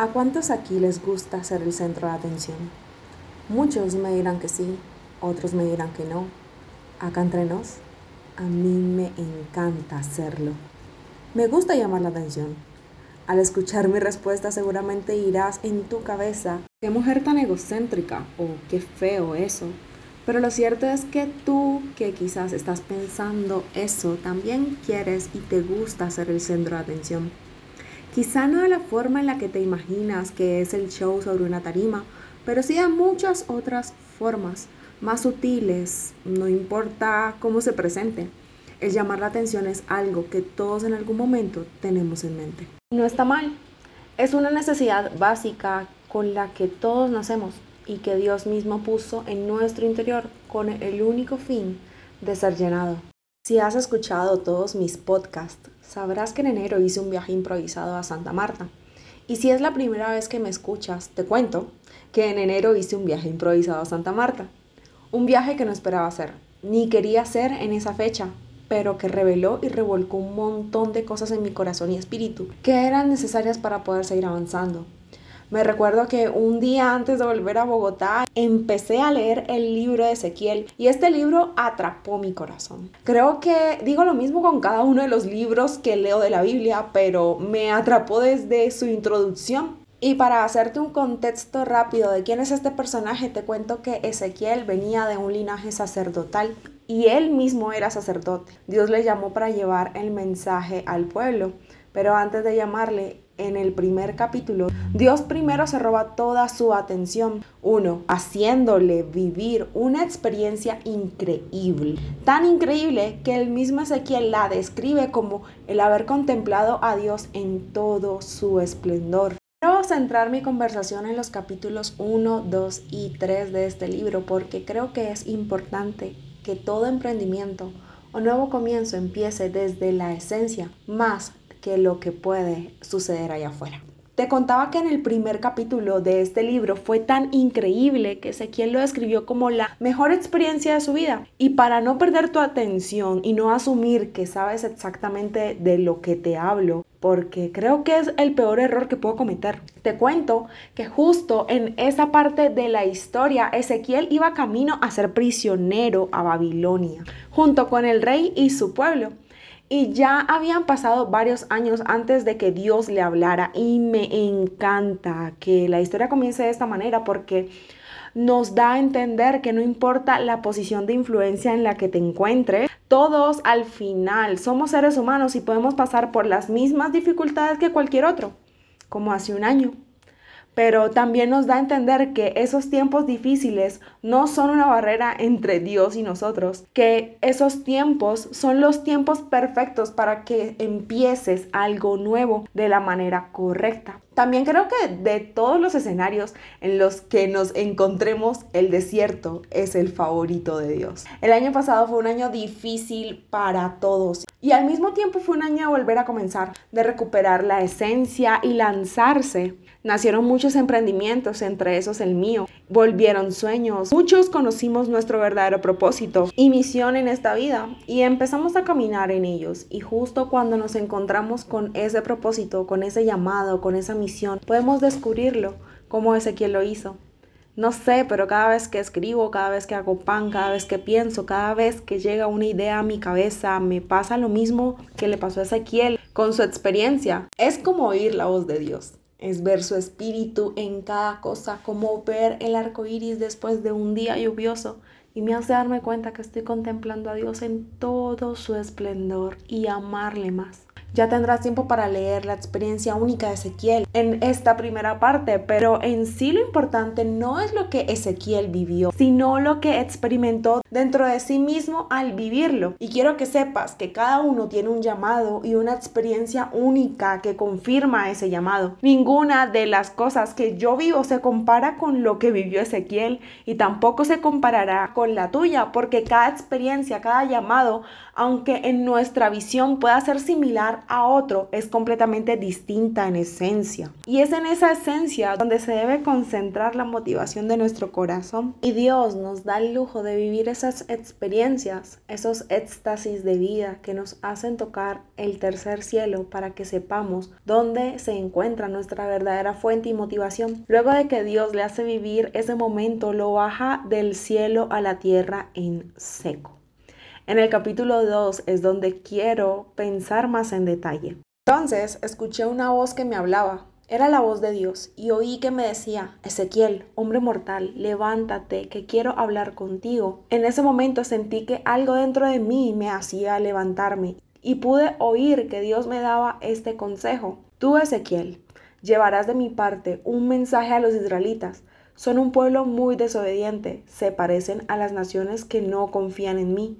¿A cuántos aquí les gusta ser el centro de atención? Muchos me dirán que sí, otros me dirán que no. Acá entre nos, a mí me encanta hacerlo. Me gusta llamar la atención. Al escuchar mi respuesta seguramente irás en tu cabeza, qué mujer tan egocéntrica o qué feo eso. Pero lo cierto es que tú que quizás estás pensando eso, también quieres y te gusta ser el centro de atención. Quizá no de la forma en la que te imaginas que es el show sobre una tarima, pero sí de muchas otras formas, más sutiles, no importa cómo se presente. El llamar la atención es algo que todos en algún momento tenemos en mente. No está mal, es una necesidad básica con la que todos nacemos y que Dios mismo puso en nuestro interior con el único fin de ser llenado. Si has escuchado todos mis podcasts, sabrás que en enero hice un viaje improvisado a Santa Marta. Y si es la primera vez que me escuchas, te cuento que en enero hice un viaje improvisado a Santa Marta. Un viaje que no esperaba hacer, ni quería hacer en esa fecha, pero que reveló y revolcó un montón de cosas en mi corazón y espíritu que eran necesarias para poder seguir avanzando. Me recuerdo que un día antes de volver a Bogotá empecé a leer el libro de Ezequiel y este libro atrapó mi corazón. Creo que digo lo mismo con cada uno de los libros que leo de la Biblia, pero me atrapó desde su introducción. Y para hacerte un contexto rápido de quién es este personaje, te cuento que Ezequiel venía de un linaje sacerdotal y él mismo era sacerdote. Dios le llamó para llevar el mensaje al pueblo, pero antes de llamarle, en el primer capítulo, Dios primero se roba toda su atención. Uno, haciéndole vivir una experiencia increíble. Tan increíble que el mismo Ezequiel la describe como el haber contemplado a Dios en todo su esplendor. Quiero centrar mi conversación en los capítulos 1, 2 y 3 de este libro porque creo que es importante que todo emprendimiento o nuevo comienzo empiece desde la esencia más que lo que puede suceder allá afuera. Te contaba que en el primer capítulo de este libro fue tan increíble que Ezequiel lo describió como la mejor experiencia de su vida. Y para no perder tu atención y no asumir que sabes exactamente de lo que te hablo, porque creo que es el peor error que puedo cometer. Te cuento que justo en esa parte de la historia Ezequiel iba camino a ser prisionero a Babilonia, junto con el rey y su pueblo. Y ya habían pasado varios años antes de que Dios le hablara y me encanta que la historia comience de esta manera porque nos da a entender que no importa la posición de influencia en la que te encuentres, todos al final somos seres humanos y podemos pasar por las mismas dificultades que cualquier otro, como hace un año pero también nos da a entender que esos tiempos difíciles no son una barrera entre Dios y nosotros, que esos tiempos son los tiempos perfectos para que empieces algo nuevo de la manera correcta. También creo que de todos los escenarios en los que nos encontremos, el desierto es el favorito de Dios. El año pasado fue un año difícil para todos y al mismo tiempo fue un año de volver a comenzar, de recuperar la esencia y lanzarse. Nacieron muchos emprendimientos, entre esos el mío. Volvieron sueños. Muchos conocimos nuestro verdadero propósito y misión en esta vida y empezamos a caminar en ellos. Y justo cuando nos encontramos con ese propósito, con ese llamado, con esa misión, podemos descubrirlo como Ezequiel lo hizo. No sé, pero cada vez que escribo, cada vez que hago pan, cada vez que pienso, cada vez que llega una idea a mi cabeza, me pasa lo mismo que le pasó a Ezequiel con su experiencia. Es como oír la voz de Dios. Es ver su espíritu en cada cosa, como ver el arco iris después de un día lluvioso. Y me hace darme cuenta que estoy contemplando a Dios en todo su esplendor y amarle más. Ya tendrás tiempo para leer la experiencia única de Ezequiel en esta primera parte, pero en sí lo importante no es lo que Ezequiel vivió, sino lo que experimentó dentro de sí mismo al vivirlo. Y quiero que sepas que cada uno tiene un llamado y una experiencia única que confirma ese llamado. Ninguna de las cosas que yo vivo se compara con lo que vivió Ezequiel y tampoco se comparará con la tuya, porque cada experiencia, cada llamado, aunque en nuestra visión pueda ser similar a otro es completamente distinta en esencia. Y es en esa esencia donde se debe concentrar la motivación de nuestro corazón. Y Dios nos da el lujo de vivir esas experiencias, esos éxtasis de vida que nos hacen tocar el tercer cielo para que sepamos dónde se encuentra nuestra verdadera fuente y motivación. Luego de que Dios le hace vivir ese momento, lo baja del cielo a la tierra en seco. En el capítulo 2 es donde quiero pensar más en detalle. Entonces escuché una voz que me hablaba. Era la voz de Dios y oí que me decía, Ezequiel, hombre mortal, levántate, que quiero hablar contigo. En ese momento sentí que algo dentro de mí me hacía levantarme y pude oír que Dios me daba este consejo. Tú, Ezequiel, llevarás de mi parte un mensaje a los israelitas. Son un pueblo muy desobediente, se parecen a las naciones que no confían en mí.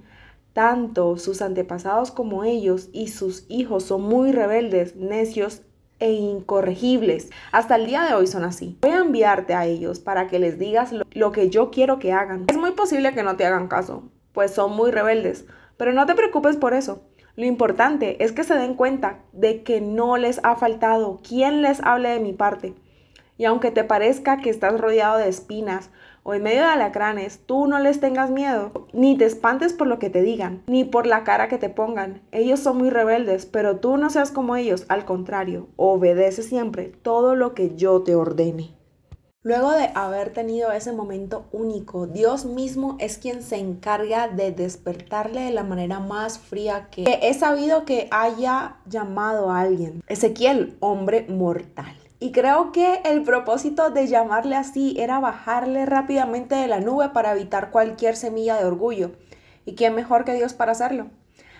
Tanto sus antepasados como ellos y sus hijos son muy rebeldes, necios e incorregibles. Hasta el día de hoy son así. Voy a enviarte a ellos para que les digas lo, que yo quiero que hagan. Es muy posible que no te hagan caso, pues son muy rebeldes, pero no te preocupes por eso. Lo importante es que se den cuenta de que no les ha faltado quien les hable de mi parte. Y aunque te parezca que estás rodeado de espinas o en medio de alacranes, tú no les tengas miedo, ni te espantes por lo que te digan, ni por la cara que te pongan. Ellos son muy rebeldes, pero tú no seas como ellos, al contrario, obedece siempre todo lo que yo te ordene. Luego de haber tenido ese momento único, Dios mismo es quien se encarga de despertarle de la manera más fría que he sabido que haya llamado a alguien. Ezequiel, hombre mortal. Y creo que el propósito de llamarle así era bajarle rápidamente de la nube para evitar cualquier semilla de orgullo. ¿Y quién mejor que Dios para hacerlo?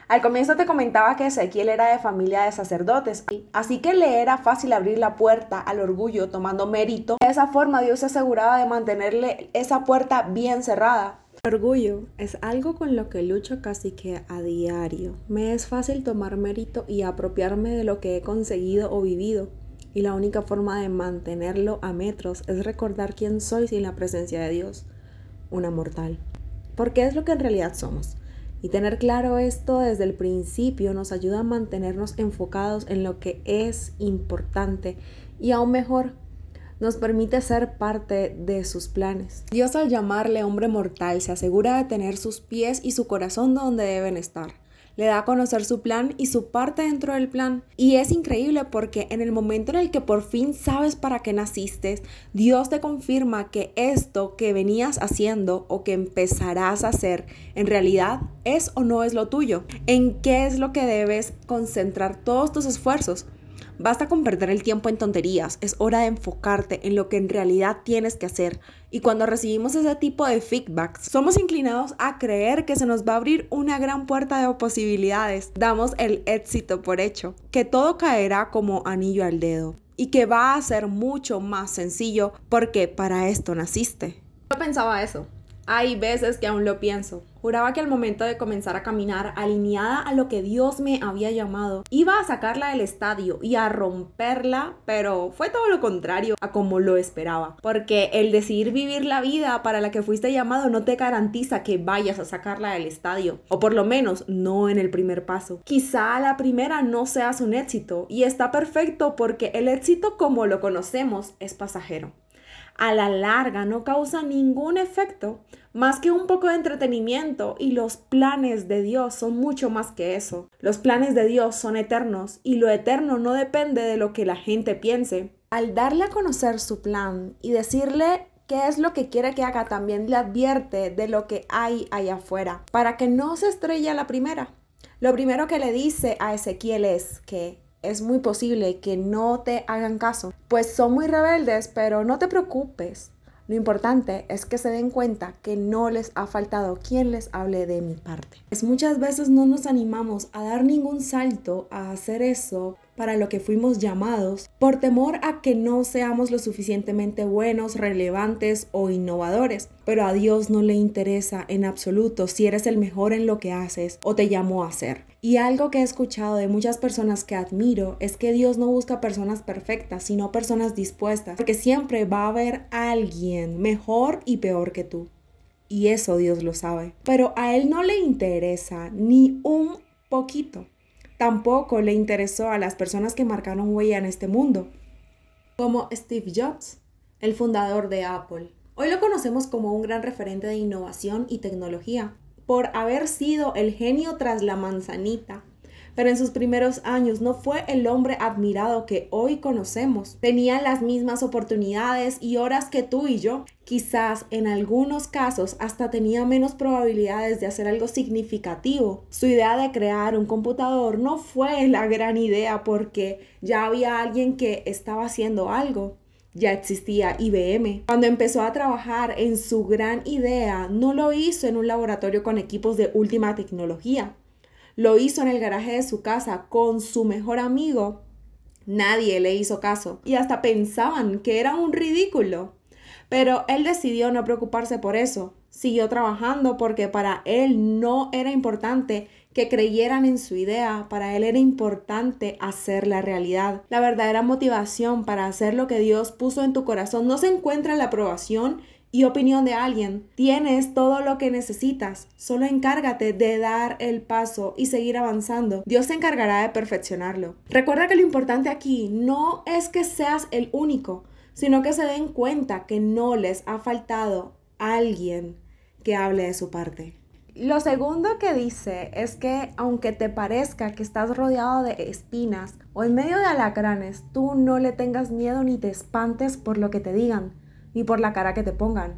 Al comienzo te comentaba que Ezequiel era de familia de sacerdotes, así que le era fácil abrir la puerta al orgullo tomando mérito. De esa forma Dios se aseguraba de mantenerle esa puerta bien cerrada. Orgullo es algo con lo que lucho casi que a diario. Me es fácil tomar mérito y apropiarme de lo que he conseguido o vivido y la única forma de mantenerlo a metros es recordar quién soy sin la presencia de Dios, una mortal. Porque es lo que en realidad somos. Y tener claro esto desde el principio nos ayuda a mantenernos enfocados en lo que es importante y aún mejor, nos permite ser parte de sus planes. Dios al llamarle hombre mortal se asegura de tener sus pies y su corazón donde deben estar le da a conocer su plan y su parte dentro del plan. Y es increíble porque en el momento en el que por fin sabes para qué naciste, Dios te confirma que esto que venías haciendo o que empezarás a hacer en realidad es o no es lo tuyo. ¿En qué es lo que debes concentrar todos tus esfuerzos? Basta con perder el tiempo en tonterías, es hora de enfocarte en lo que en realidad tienes que hacer. Y cuando recibimos ese tipo de feedbacks, somos inclinados a creer que se nos va a abrir una gran puerta de posibilidades. Damos el éxito por hecho, que todo caerá como anillo al dedo y que va a ser mucho más sencillo porque para esto naciste. Yo pensaba eso. Hay veces que aún lo pienso. Juraba que al momento de comenzar a caminar alineada a lo que Dios me había llamado, iba a sacarla del estadio y a romperla, pero fue todo lo contrario a como lo esperaba. Porque el decidir vivir la vida para la que fuiste llamado no te garantiza que vayas a sacarla del estadio, o por lo menos no en el primer paso. Quizá la primera no seas un éxito y está perfecto porque el éxito como lo conocemos es pasajero a la larga no causa ningún efecto más que un poco de entretenimiento y los planes de Dios son mucho más que eso. Los planes de Dios son eternos y lo eterno no depende de lo que la gente piense. Al darle a conocer su plan y decirle qué es lo que quiere que haga, también le advierte de lo que hay allá afuera, para que no se estrelle a la primera. Lo primero que le dice a Ezequiel es que es muy posible que no te hagan caso, pues son muy rebeldes, pero no te preocupes. Lo importante es que se den cuenta que no les ha faltado quien les hable de mi parte. Es muchas veces no nos animamos a dar ningún salto a hacer eso para lo que fuimos llamados por temor a que no seamos lo suficientemente buenos, relevantes o innovadores. Pero a Dios no le interesa en absoluto si eres el mejor en lo que haces o te llamó a hacer. Y algo que he escuchado de muchas personas que admiro es que Dios no busca personas perfectas, sino personas dispuestas, porque siempre va a haber alguien mejor y peor que tú. Y eso Dios lo sabe. Pero a Él no le interesa ni un poquito Tampoco le interesó a las personas que marcaron huella en este mundo, como Steve Jobs, el fundador de Apple. Hoy lo conocemos como un gran referente de innovación y tecnología, por haber sido el genio tras la manzanita pero en sus primeros años no fue el hombre admirado que hoy conocemos. Tenía las mismas oportunidades y horas que tú y yo. Quizás en algunos casos hasta tenía menos probabilidades de hacer algo significativo. Su idea de crear un computador no fue la gran idea porque ya había alguien que estaba haciendo algo ya existía IBM. Cuando empezó a trabajar en su gran idea, no lo hizo en un laboratorio con equipos de última tecnología lo hizo en el garaje de su casa con su mejor amigo, nadie le hizo caso y hasta pensaban que era un ridículo. Pero él decidió no preocuparse por eso. Siguió trabajando porque para él no era importante que creyeran en su idea, para él era importante hacer la realidad. La verdadera motivación para hacer lo que Dios puso en tu corazón no se encuentra en la aprobación y opinión de alguien. Tienes todo lo que necesitas. Solo encárgate de dar el paso y seguir avanzando. Dios se encargará de perfeccionarlo. Recuerda que lo importante aquí no es que seas el único, sino que se den cuenta que no les ha faltado alguien que hable de su parte. Lo segundo que dice es que aunque te parezca que estás rodeado de espinas o en medio de alacranes, tú no le tengas miedo ni te espantes por lo que te digan ni por la cara que te pongan.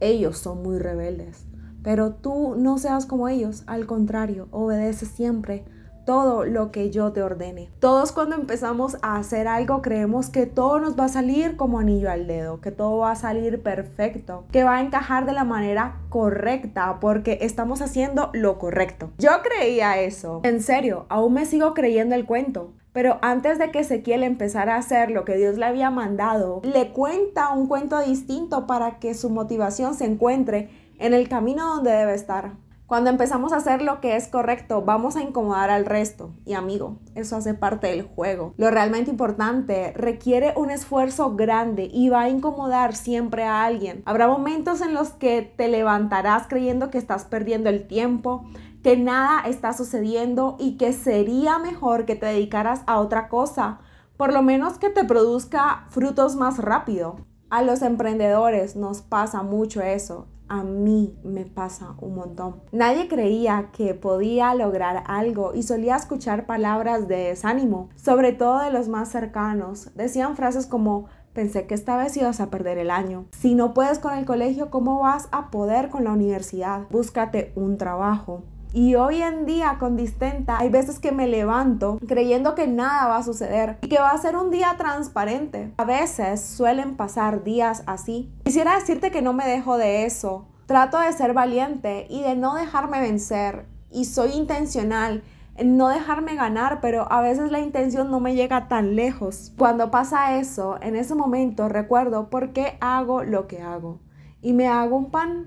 Ellos son muy rebeldes. Pero tú no seas como ellos, al contrario, obedece siempre todo lo que yo te ordene. Todos cuando empezamos a hacer algo creemos que todo nos va a salir como anillo al dedo, que todo va a salir perfecto, que va a encajar de la manera correcta porque estamos haciendo lo correcto. Yo creía eso. En serio, aún me sigo creyendo el cuento. Pero antes de que Ezequiel empezara a hacer lo que Dios le había mandado, le cuenta un cuento distinto para que su motivación se encuentre en el camino donde debe estar. Cuando empezamos a hacer lo que es correcto, vamos a incomodar al resto. Y amigo, eso hace parte del juego. Lo realmente importante requiere un esfuerzo grande y va a incomodar siempre a alguien. Habrá momentos en los que te levantarás creyendo que estás perdiendo el tiempo, que nada está sucediendo y que sería mejor que te dedicaras a otra cosa, por lo menos que te produzca frutos más rápido. A los emprendedores nos pasa mucho eso. A mí me pasa un montón. Nadie creía que podía lograr algo y solía escuchar palabras de desánimo, sobre todo de los más cercanos. Decían frases como, pensé que esta vez ibas a perder el año. Si no puedes con el colegio, ¿cómo vas a poder con la universidad? Búscate un trabajo. Y hoy en día con Distenta hay veces que me levanto creyendo que nada va a suceder y que va a ser un día transparente. A veces suelen pasar días así. Quisiera decirte que no me dejo de eso. Trato de ser valiente y de no dejarme vencer. Y soy intencional en no dejarme ganar, pero a veces la intención no me llega tan lejos. Cuando pasa eso, en ese momento recuerdo por qué hago lo que hago. Y me hago un pan.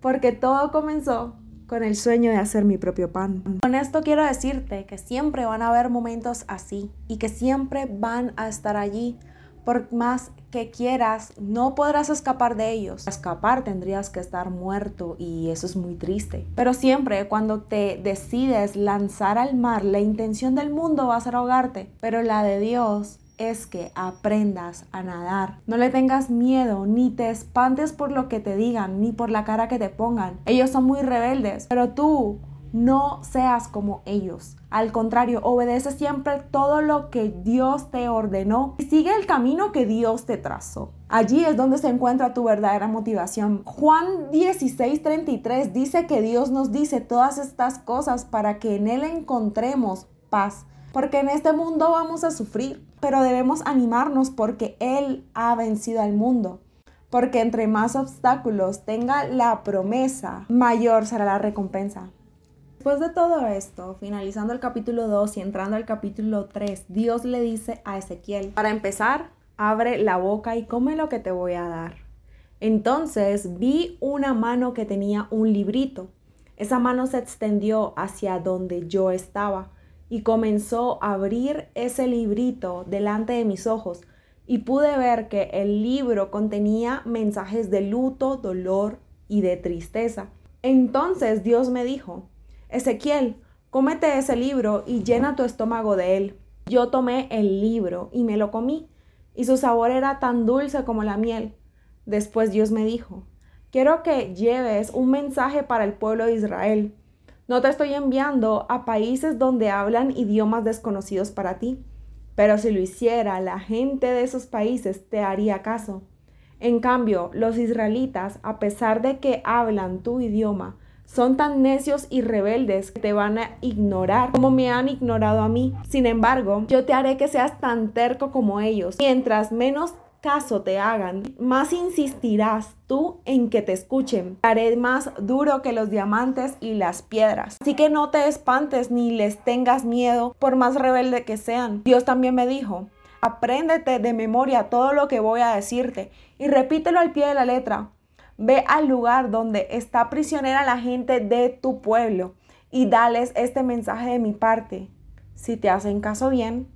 Porque todo comenzó con el sueño de hacer mi propio pan. Con esto quiero decirte que siempre van a haber momentos así y que siempre van a estar allí. Por más que quieras, no podrás escapar de ellos. escapar tendrías que estar muerto y eso es muy triste. Pero siempre cuando te decides lanzar al mar, la intención del mundo va a ser ahogarte, pero la de Dios es que aprendas a nadar. No le tengas miedo, ni te espantes por lo que te digan, ni por la cara que te pongan. Ellos son muy rebeldes, pero tú no seas como ellos. Al contrario, obedece siempre todo lo que Dios te ordenó y sigue el camino que Dios te trazó. Allí es donde se encuentra tu verdadera motivación. Juan 16:33 dice que Dios nos dice todas estas cosas para que en Él encontremos paz porque en este mundo vamos a sufrir, pero debemos animarnos porque Él ha vencido al mundo. Porque entre más obstáculos tenga la promesa, mayor será la recompensa. Después de todo esto, finalizando el capítulo 2 y entrando al capítulo 3, Dios le dice a Ezequiel, para empezar, abre la boca y come lo que te voy a dar. Entonces vi una mano que tenía un librito. Esa mano se extendió hacia donde yo estaba y comenzó a abrir ese librito delante de mis ojos y pude ver que el libro contenía mensajes de luto, dolor y de tristeza. Entonces Dios me dijo, Ezequiel, cómete ese libro y llena tu estómago de él. Yo tomé el libro y me lo comí, y su sabor era tan dulce como la miel. Después Dios me dijo, quiero que lleves un mensaje para el pueblo de Israel. No te estoy enviando a países donde hablan idiomas desconocidos para ti, pero si lo hiciera, la gente de esos países te haría caso. En cambio, los israelitas, a pesar de que hablan tu idioma, son tan necios y rebeldes que te van a ignorar como me han ignorado a mí. Sin embargo, yo te haré que seas tan terco como ellos. Mientras menos caso te hagan, más insistirás tú en que te escuchen. Haré más duro que los diamantes y las piedras. Así que no te espantes ni les tengas miedo por más rebelde que sean. Dios también me dijo, apréndete de memoria todo lo que voy a decirte y repítelo al pie de la letra. Ve al lugar donde está prisionera la gente de tu pueblo y dales este mensaje de mi parte. Si te hacen caso bien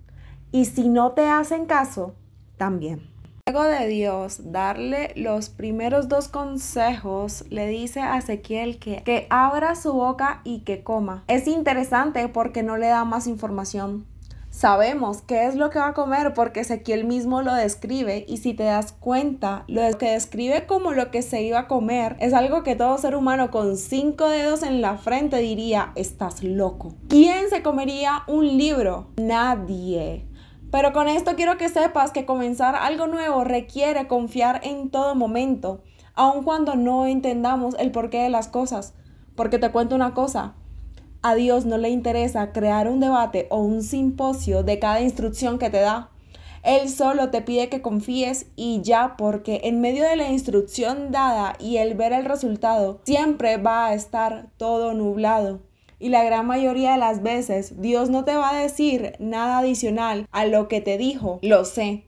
y si no te hacen caso, también. Luego de Dios darle los primeros dos consejos, le dice a Ezequiel que, que abra su boca y que coma. Es interesante porque no le da más información. Sabemos qué es lo que va a comer porque Ezequiel mismo lo describe y si te das cuenta, lo que describe como lo que se iba a comer es algo que todo ser humano con cinco dedos en la frente diría, estás loco. ¿Quién se comería un libro? Nadie. Pero con esto quiero que sepas que comenzar algo nuevo requiere confiar en todo momento, aun cuando no entendamos el porqué de las cosas. Porque te cuento una cosa, a Dios no le interesa crear un debate o un simposio de cada instrucción que te da. Él solo te pide que confíes y ya porque en medio de la instrucción dada y el ver el resultado, siempre va a estar todo nublado. Y la gran mayoría de las veces Dios no te va a decir nada adicional a lo que te dijo. Lo sé.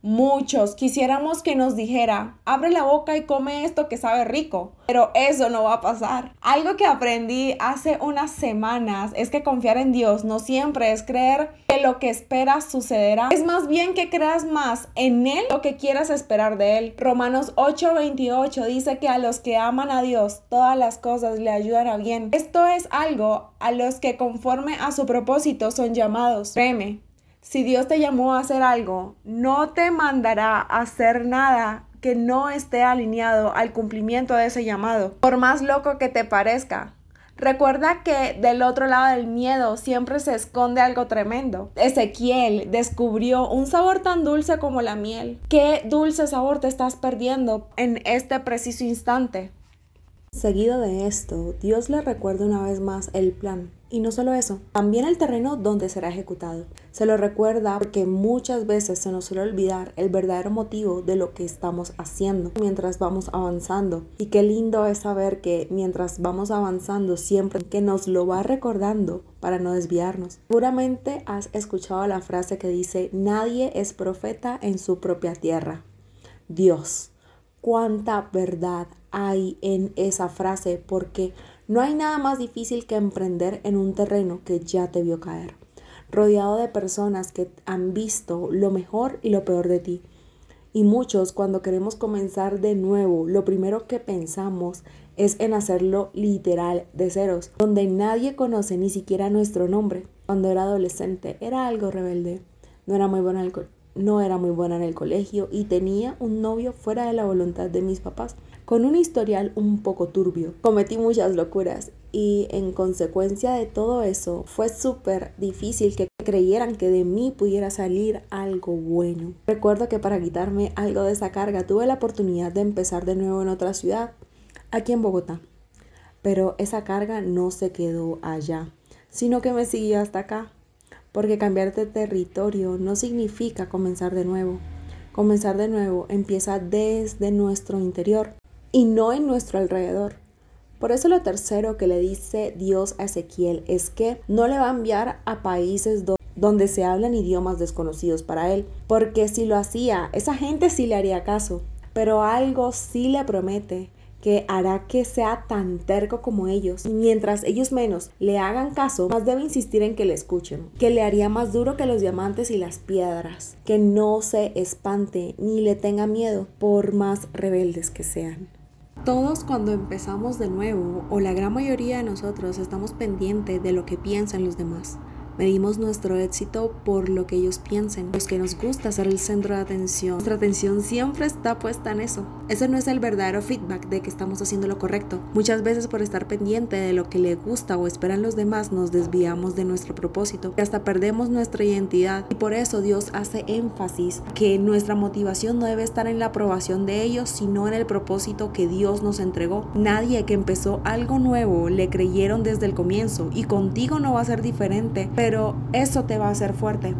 Muchos quisiéramos que nos dijera, abre la boca y come esto que sabe rico, pero eso no va a pasar. Algo que aprendí hace unas semanas es que confiar en Dios no siempre es creer que lo que esperas sucederá, es más bien que creas más en Él lo que quieras esperar de Él. Romanos 8:28 dice que a los que aman a Dios todas las cosas le ayudan a bien. Esto es algo a los que conforme a su propósito son llamados. Créeme, si Dios te llamó a hacer algo, no te mandará a hacer nada que no esté alineado al cumplimiento de ese llamado, por más loco que te parezca. Recuerda que del otro lado del miedo siempre se esconde algo tremendo. Ezequiel descubrió un sabor tan dulce como la miel. ¿Qué dulce sabor te estás perdiendo en este preciso instante? Seguido de esto, Dios le recuerda una vez más el plan. Y no solo eso, también el terreno donde será ejecutado. Se lo recuerda porque muchas veces se nos suele olvidar el verdadero motivo de lo que estamos haciendo mientras vamos avanzando. Y qué lindo es saber que mientras vamos avanzando siempre que nos lo va recordando para no desviarnos. Seguramente has escuchado la frase que dice, nadie es profeta en su propia tierra. Dios, cuánta verdad hay en esa frase porque no hay nada más difícil que emprender en un terreno que ya te vio caer, rodeado de personas que han visto lo mejor y lo peor de ti. Y muchos cuando queremos comenzar de nuevo, lo primero que pensamos es en hacerlo literal de ceros, donde nadie conoce ni siquiera nuestro nombre. Cuando era adolescente era algo rebelde, no era muy buena, no era muy buena en el colegio y tenía un novio fuera de la voluntad de mis papás con un historial un poco turbio. Cometí muchas locuras y en consecuencia de todo eso fue súper difícil que creyeran que de mí pudiera salir algo bueno. Recuerdo que para quitarme algo de esa carga tuve la oportunidad de empezar de nuevo en otra ciudad, aquí en Bogotá. Pero esa carga no se quedó allá, sino que me siguió hasta acá. Porque cambiar de territorio no significa comenzar de nuevo. Comenzar de nuevo empieza desde nuestro interior y no en nuestro alrededor. Por eso lo tercero que le dice Dios a Ezequiel es que no le va a enviar a países donde se hablan idiomas desconocidos para él, porque si lo hacía, esa gente sí le haría caso, pero algo sí le promete que hará que sea tan terco como ellos. Y mientras ellos menos le hagan caso, más debe insistir en que le escuchen, que le haría más duro que los diamantes y las piedras, que no se espante ni le tenga miedo por más rebeldes que sean. Todos cuando empezamos de nuevo, o la gran mayoría de nosotros, estamos pendientes de lo que piensan los demás. Medimos nuestro éxito por lo que ellos piensen, los que nos gusta ser el centro de atención. Nuestra atención siempre está puesta en eso. Ese no es el verdadero feedback de que estamos haciendo lo correcto. Muchas veces por estar pendiente de lo que le gusta o esperan los demás nos desviamos de nuestro propósito y hasta perdemos nuestra identidad. Y por eso Dios hace énfasis que nuestra motivación no debe estar en la aprobación de ellos, sino en el propósito que Dios nos entregó. Nadie que empezó algo nuevo le creyeron desde el comienzo y contigo no va a ser diferente eso te va a hacer fuerte.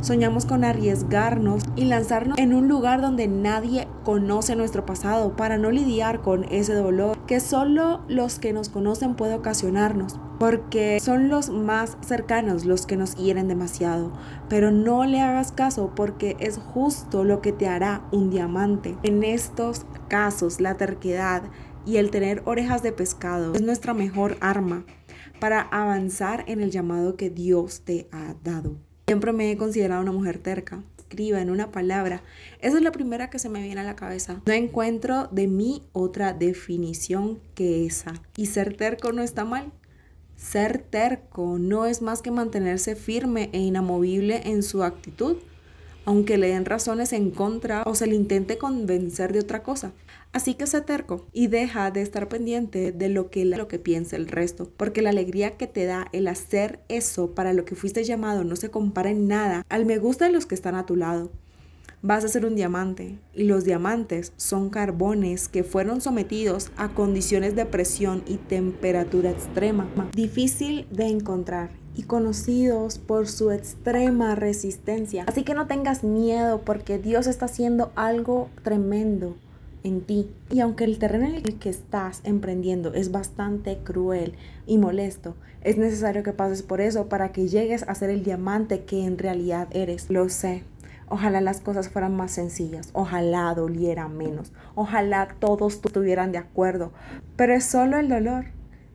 Soñamos con arriesgarnos y lanzarnos en un lugar donde nadie conoce nuestro pasado para no lidiar con ese dolor que solo los que nos conocen puede ocasionarnos, porque son los más cercanos los que nos hieren demasiado. Pero no le hagas caso porque es justo lo que te hará un diamante. En estos casos, la terquedad y el tener orejas de pescado es nuestra mejor arma para avanzar en el llamado que Dios te ha dado. Siempre me he considerado una mujer terca. Escriba en una palabra. Esa es la primera que se me viene a la cabeza. No encuentro de mí otra definición que esa. Y ser terco no está mal. Ser terco no es más que mantenerse firme e inamovible en su actitud aunque le den razones en contra o se le intente convencer de otra cosa. Así que sé terco y deja de estar pendiente de lo que, lo que piensa el resto, porque la alegría que te da el hacer eso para lo que fuiste llamado no se compara en nada al me gusta de los que están a tu lado. Vas a ser un diamante y los diamantes son carbones que fueron sometidos a condiciones de presión y temperatura extrema, difícil de encontrar y conocidos por su extrema resistencia. Así que no tengas miedo porque Dios está haciendo algo tremendo en ti. Y aunque el terreno en el que estás emprendiendo es bastante cruel y molesto, es necesario que pases por eso para que llegues a ser el diamante que en realidad eres. Lo sé. Ojalá las cosas fueran más sencillas, ojalá doliera menos, ojalá todos estuvieran de acuerdo, pero es solo el dolor,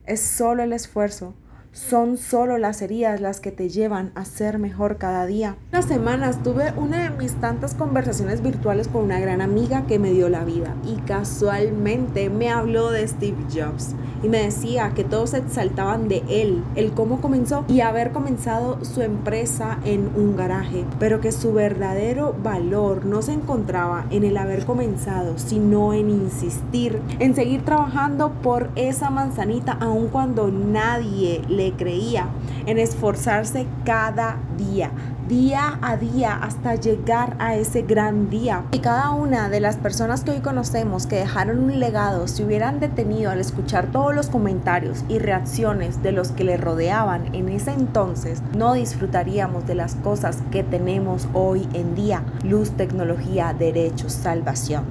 es solo el esfuerzo, son solo las heridas las que te llevan a ser mejor cada día. Unas semanas tuve una de mis tantas conversaciones virtuales con una gran amiga que me dio la vida y casualmente me habló de Steve Jobs y me decía que todos se exaltaban de él, el cómo comenzó y haber comenzado su empresa en un garaje, pero que su verdadero valor no se encontraba en el haber comenzado, sino en insistir, en seguir trabajando por esa manzanita aun cuando nadie le creía, en esforzarse cada día, día a día, hasta llegar a ese gran día. Y cada una de las personas que hoy conocemos que dejaron un legado se hubieran detenido al escuchar todos los comentarios y reacciones de los que le rodeaban en ese entonces, no disfrutaríamos de las cosas que tenemos hoy en día. Luz, tecnología, derechos, salvación.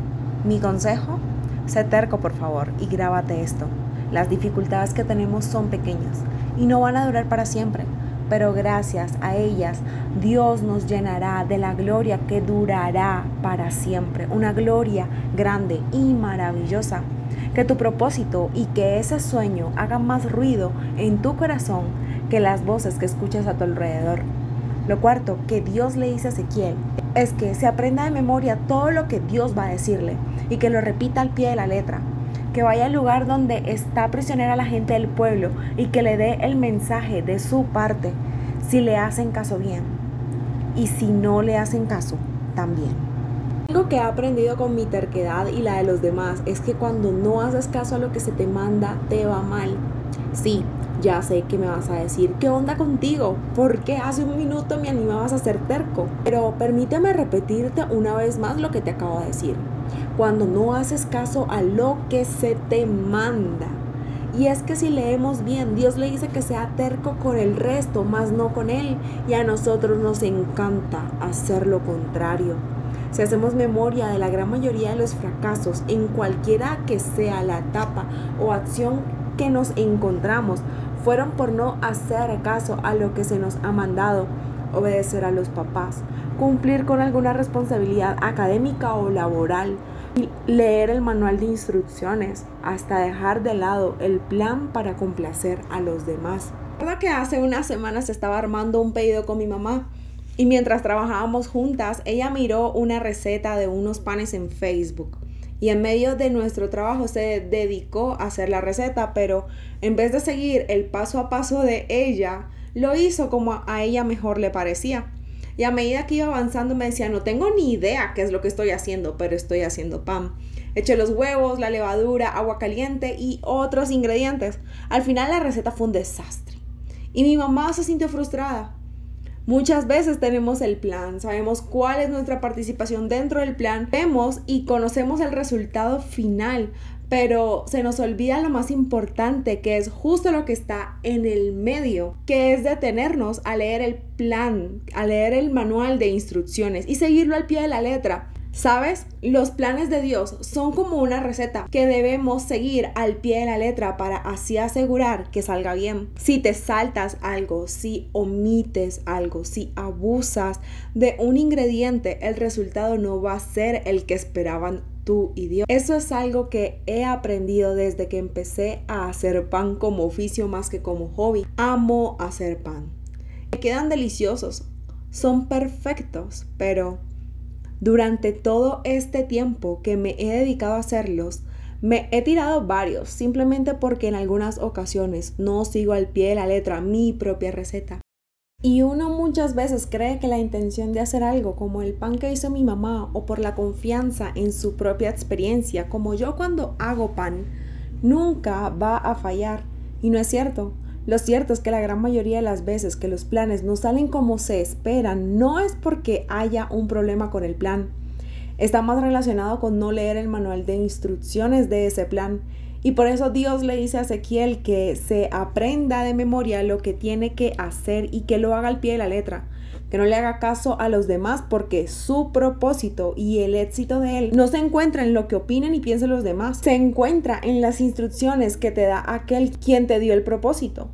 Mi consejo, sé terco por favor y grábate esto. Las dificultades que tenemos son pequeñas y no van a durar para siempre, pero gracias a ellas Dios nos llenará de la gloria que durará para siempre, una gloria grande y maravillosa. Que tu propósito y que ese sueño hagan más ruido en tu corazón que las voces que escuchas a tu alrededor. Lo cuarto que Dios le dice a Ezequiel es que se aprenda de memoria todo lo que Dios va a decirle y que lo repita al pie de la letra que vaya al lugar donde está prisionera la gente del pueblo y que le dé el mensaje de su parte si le hacen caso bien y si no le hacen caso también. Algo que he aprendido con mi terquedad y la de los demás es que cuando no haces caso a lo que se te manda, te va mal. Sí, ya sé que me vas a decir, ¿qué onda contigo? ¿Por qué hace un minuto me animabas a ser terco? Pero permíteme repetirte una vez más lo que te acabo de decir cuando no haces caso a lo que se te manda. Y es que si leemos bien, Dios le dice que sea terco con el resto, más no con Él. Y a nosotros nos encanta hacer lo contrario. Si hacemos memoria de la gran mayoría de los fracasos en cualquiera que sea la etapa o acción que nos encontramos, fueron por no hacer caso a lo que se nos ha mandado, obedecer a los papás, cumplir con alguna responsabilidad académica o laboral, leer el manual de instrucciones, hasta dejar de lado el plan para complacer a los demás. Recuerdo que hace unas semanas estaba armando un pedido con mi mamá y mientras trabajábamos juntas, ella miró una receta de unos panes en Facebook y en medio de nuestro trabajo se dedicó a hacer la receta, pero en vez de seguir el paso a paso de ella, lo hizo como a ella mejor le parecía. Y a medida que iba avanzando me decía, no tengo ni idea qué es lo que estoy haciendo, pero estoy haciendo pan. Eché los huevos, la levadura, agua caliente y otros ingredientes. Al final la receta fue un desastre. Y mi mamá se sintió frustrada. Muchas veces tenemos el plan, sabemos cuál es nuestra participación dentro del plan, vemos y conocemos el resultado final, pero se nos olvida lo más importante, que es justo lo que está en el medio, que es detenernos a leer el plan, a leer el manual de instrucciones y seguirlo al pie de la letra. ¿Sabes? Los planes de Dios son como una receta que debemos seguir al pie de la letra para así asegurar que salga bien. Si te saltas algo, si omites algo, si abusas de un ingrediente, el resultado no va a ser el que esperaban tú y Dios. Eso es algo que he aprendido desde que empecé a hacer pan como oficio más que como hobby. Amo hacer pan. Me quedan deliciosos, son perfectos, pero durante todo este tiempo que me he dedicado a hacerlos, me he tirado varios, simplemente porque en algunas ocasiones no sigo al pie de la letra mi propia receta. Y uno muchas veces cree que la intención de hacer algo, como el pan que hizo mi mamá, o por la confianza en su propia experiencia, como yo cuando hago pan, nunca va a fallar. Y no es cierto. Lo cierto es que la gran mayoría de las veces que los planes no salen como se esperan, no es porque haya un problema con el plan. Está más relacionado con no leer el manual de instrucciones de ese plan. Y por eso Dios le dice a Ezequiel que se aprenda de memoria lo que tiene que hacer y que lo haga al pie de la letra. Que no le haga caso a los demás porque su propósito y el éxito de él no se encuentra en lo que opinen y piensen los demás. Se encuentra en las instrucciones que te da aquel quien te dio el propósito.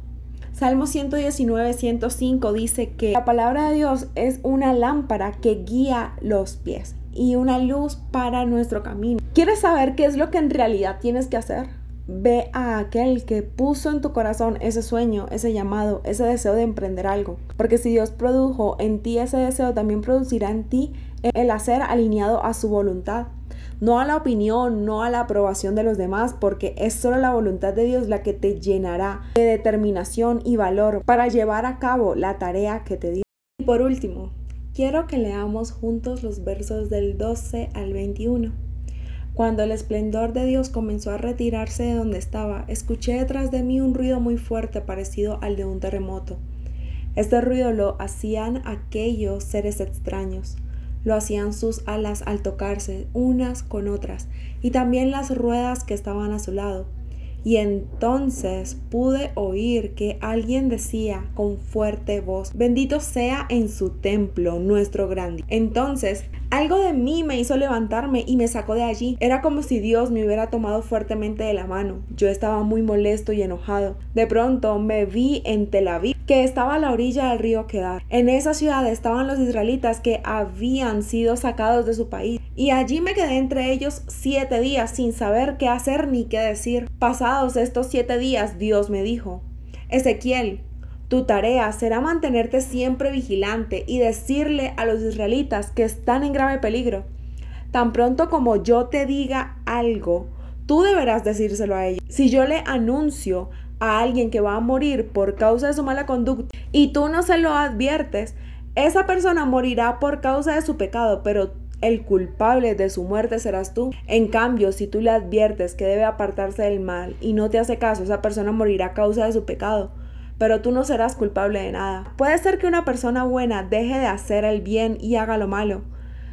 Salmo 119, 105 dice que la palabra de Dios es una lámpara que guía los pies y una luz para nuestro camino. ¿Quieres saber qué es lo que en realidad tienes que hacer? Ve a aquel que puso en tu corazón ese sueño, ese llamado, ese deseo de emprender algo. Porque si Dios produjo en ti ese deseo, también producirá en ti el hacer alineado a su voluntad no a la opinión, no a la aprobación de los demás, porque es solo la voluntad de Dios la que te llenará de determinación y valor para llevar a cabo la tarea que te dio. Y por último, quiero que leamos juntos los versos del 12 al 21. Cuando el esplendor de Dios comenzó a retirarse de donde estaba, escuché detrás de mí un ruido muy fuerte parecido al de un terremoto. Este ruido lo hacían aquellos seres extraños lo hacían sus alas al tocarse unas con otras y también las ruedas que estaban a su lado. Y entonces pude oír que alguien decía con fuerte voz, bendito sea en su templo nuestro grande. Entonces algo de mí me hizo levantarme y me sacó de allí. Era como si Dios me hubiera tomado fuertemente de la mano. Yo estaba muy molesto y enojado. De pronto me vi en Tel Aviv, que estaba a la orilla del río Kedar. En esa ciudad estaban los israelitas que habían sido sacados de su país. Y allí me quedé entre ellos siete días sin saber qué hacer ni qué decir. Pasados estos siete días, Dios me dijo, Ezequiel, tu tarea será mantenerte siempre vigilante y decirle a los israelitas que están en grave peligro. Tan pronto como yo te diga algo, tú deberás decírselo a ellos. Si yo le anuncio a alguien que va a morir por causa de su mala conducta y tú no se lo adviertes, esa persona morirá por causa de su pecado, pero el culpable de su muerte serás tú. En cambio, si tú le adviertes que debe apartarse del mal y no te hace caso, esa persona morirá a causa de su pecado pero tú no serás culpable de nada. Puede ser que una persona buena deje de hacer el bien y haga lo malo.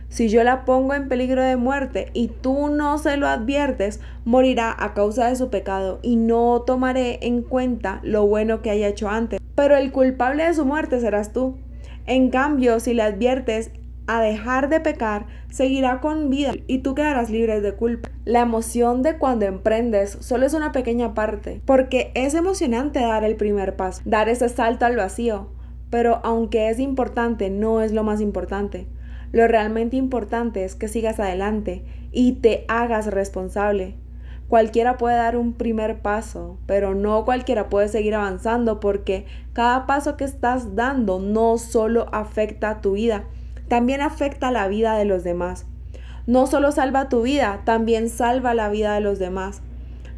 Si yo la pongo en peligro de muerte y tú no se lo adviertes, morirá a causa de su pecado y no tomaré en cuenta lo bueno que haya hecho antes. Pero el culpable de su muerte serás tú. En cambio, si le adviertes, a dejar de pecar, seguirá con vida y tú quedarás libre de culpa. La emoción de cuando emprendes solo es una pequeña parte, porque es emocionante dar el primer paso, dar ese salto al vacío, pero aunque es importante, no es lo más importante. Lo realmente importante es que sigas adelante y te hagas responsable. Cualquiera puede dar un primer paso, pero no cualquiera puede seguir avanzando porque cada paso que estás dando no solo afecta a tu vida, también afecta la vida de los demás. no solo salva tu vida, también salva la vida de los demás.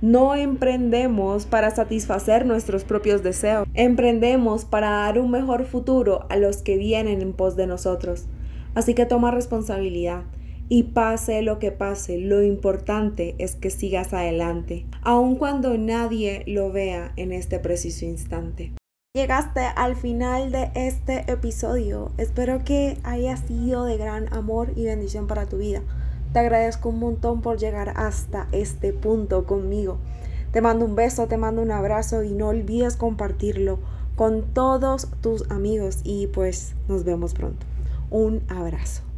No emprendemos para satisfacer nuestros propios deseos, emprendemos para dar un mejor futuro a los que vienen en pos de nosotros. Así que toma responsabilidad y pase lo que pase, lo importante es que sigas adelante, aun cuando nadie lo vea en este preciso instante. Llegaste al final de este episodio. Espero que haya sido de gran amor y bendición para tu vida. Te agradezco un montón por llegar hasta este punto conmigo. Te mando un beso, te mando un abrazo y no olvides compartirlo con todos tus amigos y pues nos vemos pronto. Un abrazo.